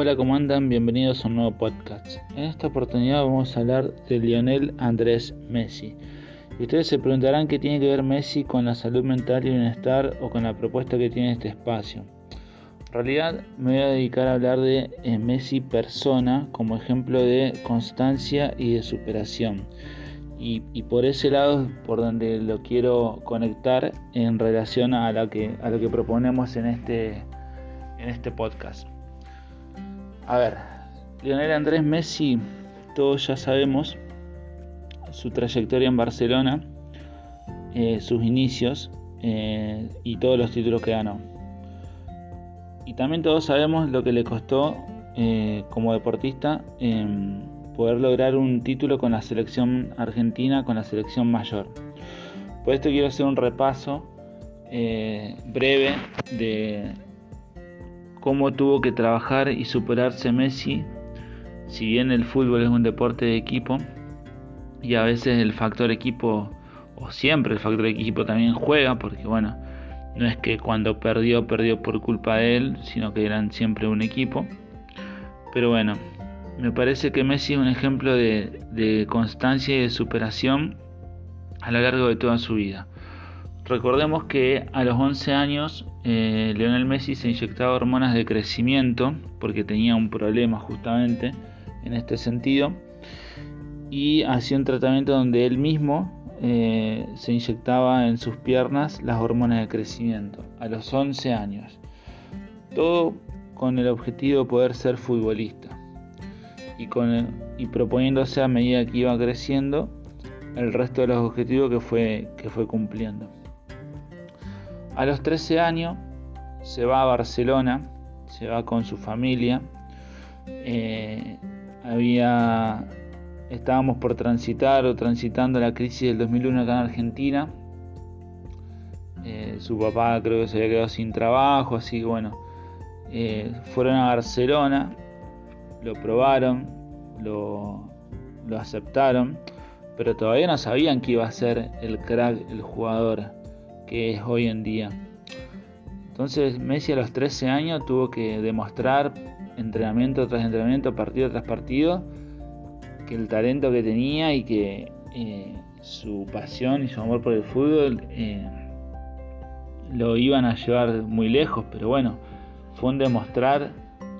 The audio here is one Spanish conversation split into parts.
Hola, ¿cómo andan? Bienvenidos a un nuevo podcast. En esta oportunidad vamos a hablar de Lionel Andrés Messi. Y ustedes se preguntarán qué tiene que ver Messi con la salud mental y bienestar o con la propuesta que tiene este espacio. En realidad me voy a dedicar a hablar de eh, Messi persona como ejemplo de constancia y de superación. Y, por ese lado por donde lo quiero conectar en relación a lo que, proponemos en este, en este podcast. A ver, Lionel Andrés Messi, todos ya sabemos su trayectoria en Barcelona, eh, sus inicios eh, y todos los títulos que ganó. Y también todos sabemos lo que le costó eh, como deportista poder lograr un título con la selección argentina, con la selección mayor. Por esto quiero hacer un repaso breve de, cómo tuvo que trabajar y superarse Messi, si bien el fútbol es un deporte de equipo y a veces el factor equipo, o siempre el factor equipo también juega, porque bueno, no es que cuando perdió, perdió por culpa de él, sino que eran siempre un equipo. Pero bueno, me parece que Messi es un ejemplo de, constancia y de superación a lo largo de toda su vida. Recordemos que a los 11 años eh, Lionel Messi se inyectaba hormonas de crecimiento porque tenía un problema justamente en este sentido y hacía un tratamiento donde él mismo eh, se inyectaba en sus piernas las hormonas de crecimiento a los 11 años. Todo con el objetivo de poder ser futbolista y, con y proponiéndose a medida que iba creciendo el resto de los objetivos que fue, que fue cumpliendo. A los 13 años se va a Barcelona, se va con su familia. Eh, había, estábamos por transitar o transitando la crisis del 2001 acá en Argentina. Eh, su papá creo que se había quedado sin trabajo, así que bueno, eh, fueron a Barcelona, lo probaron, lo, lo aceptaron, pero todavía no sabían que iba a ser el crack, el jugador que es hoy en día. Entonces Messi a los 13 años tuvo que demostrar entrenamiento tras entrenamiento, partido tras partido, que el talento que tenía y que eh, su pasión y su amor por el fútbol eh, lo iban a llevar muy lejos, pero bueno, fue un demostrar,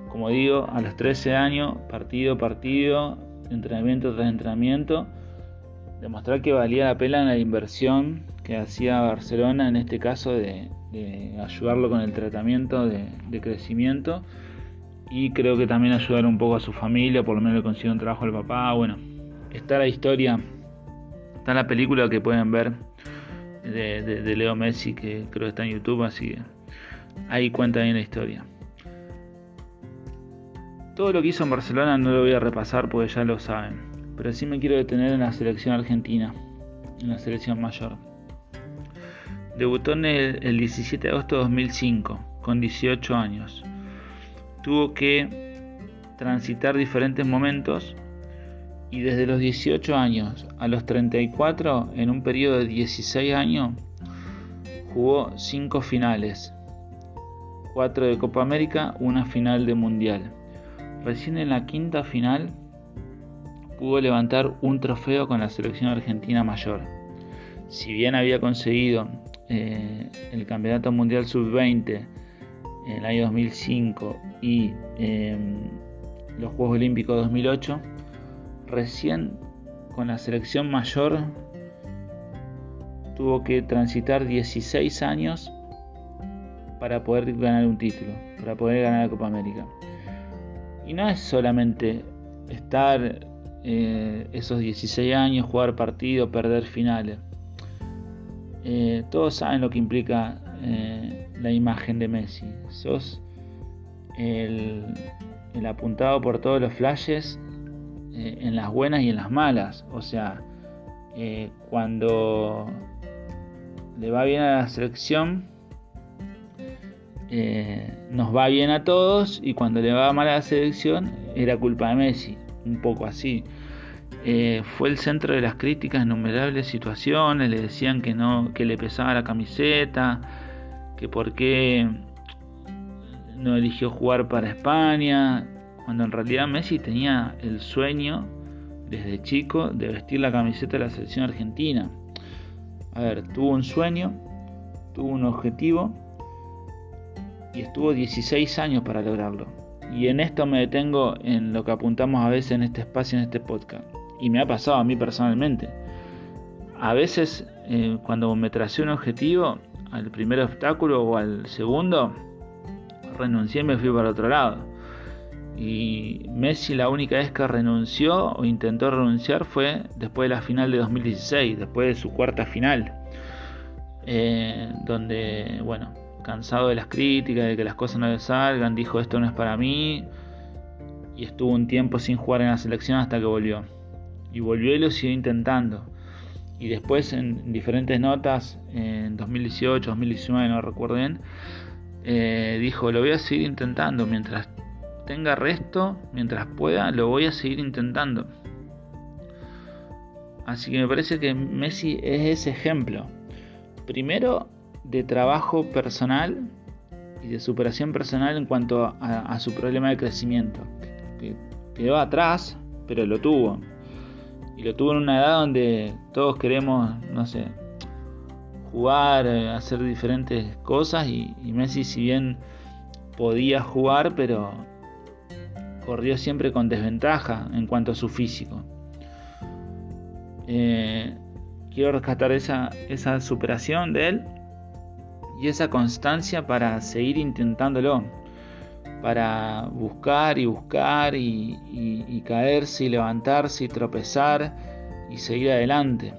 como digo, a los 13 años, partido partido, entrenamiento tras entrenamiento, demostrar que valía la pena la inversión hacía Barcelona en este caso de, ayudarlo con el tratamiento de, crecimiento y creo que también ayudar un poco a su familia, por lo menos le consiguió un trabajo al papá, bueno, está la historia, está la película que pueden ver de, Leo Messi que creo que está en YouTube, así que ahí cuenta bien la historia. Todo lo que hizo en Barcelona no lo voy a repasar porque ya lo saben, pero sí me quiero detener en la selección argentina, en la selección mayor. Debutó el, 17 de agosto de 2005, con 18 años. Tuvo que transitar diferentes momentos y desde los 18 años a los 34, en un periodo de 16 años, jugó 5 finales, 4 de Copa América, una final de Mundial. Recién en la quinta final pudo levantar un trofeo con la selección argentina mayor. Si bien había conseguido eh, el Campeonato Mundial Sub-20 en el año 2005 y em, los Juegos Olímpicos 2008, recién con la selección mayor tuvo que transitar 16 años para poder ganar un título, para poder ganar la Copa América. Y no es solamente estar eh, esos 16 años, jugar partidos, perder finales. Eh, todos saben lo que implica eh, la imagen de Messi. Sos el, apuntado por todos los flashes eh, en las buenas y en las malas. O sea, cuando le va bien a la selección, nos va bien a todos y cuando le va mal a la selección era culpa de Messi. Un poco así. Eh, fue el centro de las críticas en innumerables situaciones, le decían que no, que le pesaba la camiseta, que por qué no eligió jugar para España, cuando en realidad Messi tenía el sueño desde chico de vestir la camiseta de la selección argentina. A ver, tuvo un sueño, tuvo un objetivo y estuvo 16 años para lograrlo. Y en esto me detengo en lo que apuntamos a veces en este espacio, en este podcast. Y me ha pasado a mí personalmente. A veces eh, cuando me tracé un objetivo, al primer obstáculo o al segundo, renuncié y me fui para otro lado. Y Messi la única vez que renunció o intentó renunciar fue después de la final de 2016, después de su cuarta final. Eh, donde, bueno, cansado de las críticas, de que las cosas no le salgan, dijo esto no es para mí y estuvo un tiempo sin jugar en la selección hasta que volvió. Y volvió y lo siguió intentando. Y después en diferentes notas, en 2018, 2019, no recuerdo bien, eh, dijo, lo voy a seguir intentando mientras tenga resto, mientras pueda, lo voy a seguir intentando. Así que me parece que Messi es ese ejemplo. Primero, de trabajo personal y de superación personal en cuanto a, su problema de crecimiento. Que quedó atrás, pero lo tuvo. Y lo tuvo en una edad donde todos queremos, no sé, jugar, eh, hacer diferentes cosas. Y, Messi, si bien podía jugar, pero corrió siempre con desventaja en cuanto a su físico. Eh, quiero rescatar esa, esa superación de él y esa constancia para seguir intentándolo, para buscar y buscar y, caerse y levantarse y tropezar y seguir adelante.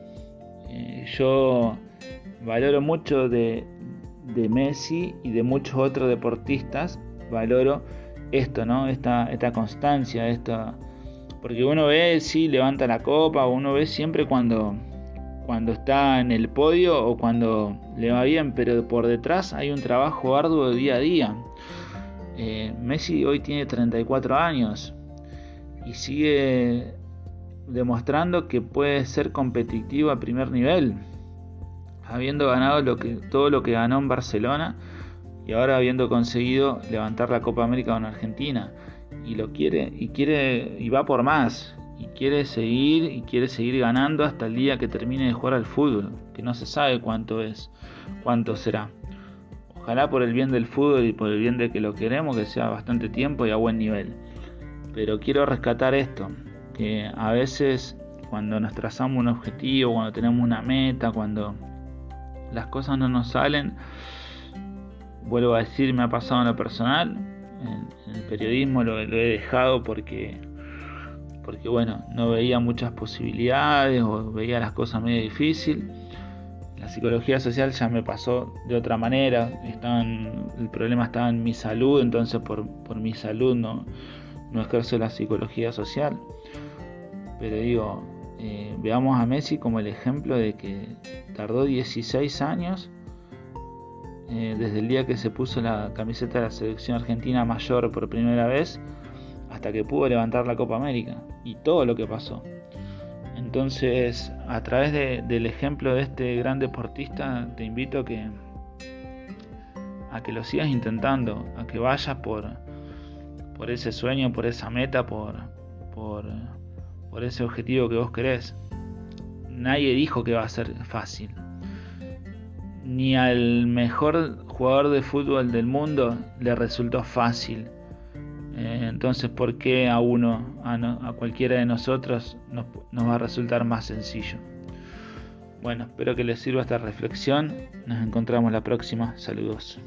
Eh, yo valoro mucho de, Messi y de muchos otros deportistas, valoro esto, ¿no? Esta, esta constancia, esta... Porque uno ve, sí, levanta la copa, uno ve siempre cuando cuando está en el podio o cuando le va bien, pero por detrás hay un trabajo arduo día a día. Eh, Messi hoy tiene 34 años y sigue demostrando que puede ser competitivo a primer nivel, habiendo ganado todo lo que ganó en Barcelona y ahora habiendo conseguido levantar la Copa América con Argentina y lo quiere y quiere y va por más y quiere seguir y quiere seguir ganando hasta el día que termine de jugar al fútbol, que no se sabe cuánto es, cuánto será. Ojalá por el bien del fútbol y por el bien de que lo queremos, que sea bastante tiempo y a buen nivel. Pero quiero rescatar esto, que a veces cuando nos trazamos un objetivo, cuando tenemos una meta, cuando las cosas no nos salen, vuelvo a decir, me ha pasado en lo personal, en, el periodismo lo he dejado porque porque bueno, no veía muchas posibilidades o veía las cosas medio difícil. La psicología social ya me pasó de otra manera, el problema estaba en mi salud, entonces por, mi salud no, no ejerzo la psicología social. Pero digo, eh, veamos a Messi como el ejemplo de que tardó 16 años eh, desde el día que se puso la camiseta de la selección argentina mayor por primera vez hasta que pudo levantar la Copa América y todo lo que pasó. Entonces, a través del ejemplo de este gran deportista, te invito a que, a que lo sigas intentando, a que vayas por, por ese sueño, por esa meta, por, por, ese objetivo que vos querés. Nadie dijo que va a ser fácil. Ni al mejor jugador de fútbol del mundo le resultó fácil entonces, ¿por qué a uno, a, cualquiera de nosotros, nos, nos va a resultar más sencillo? Bueno, espero que les sirva esta reflexión. Nos encontramos la próxima. Saludos.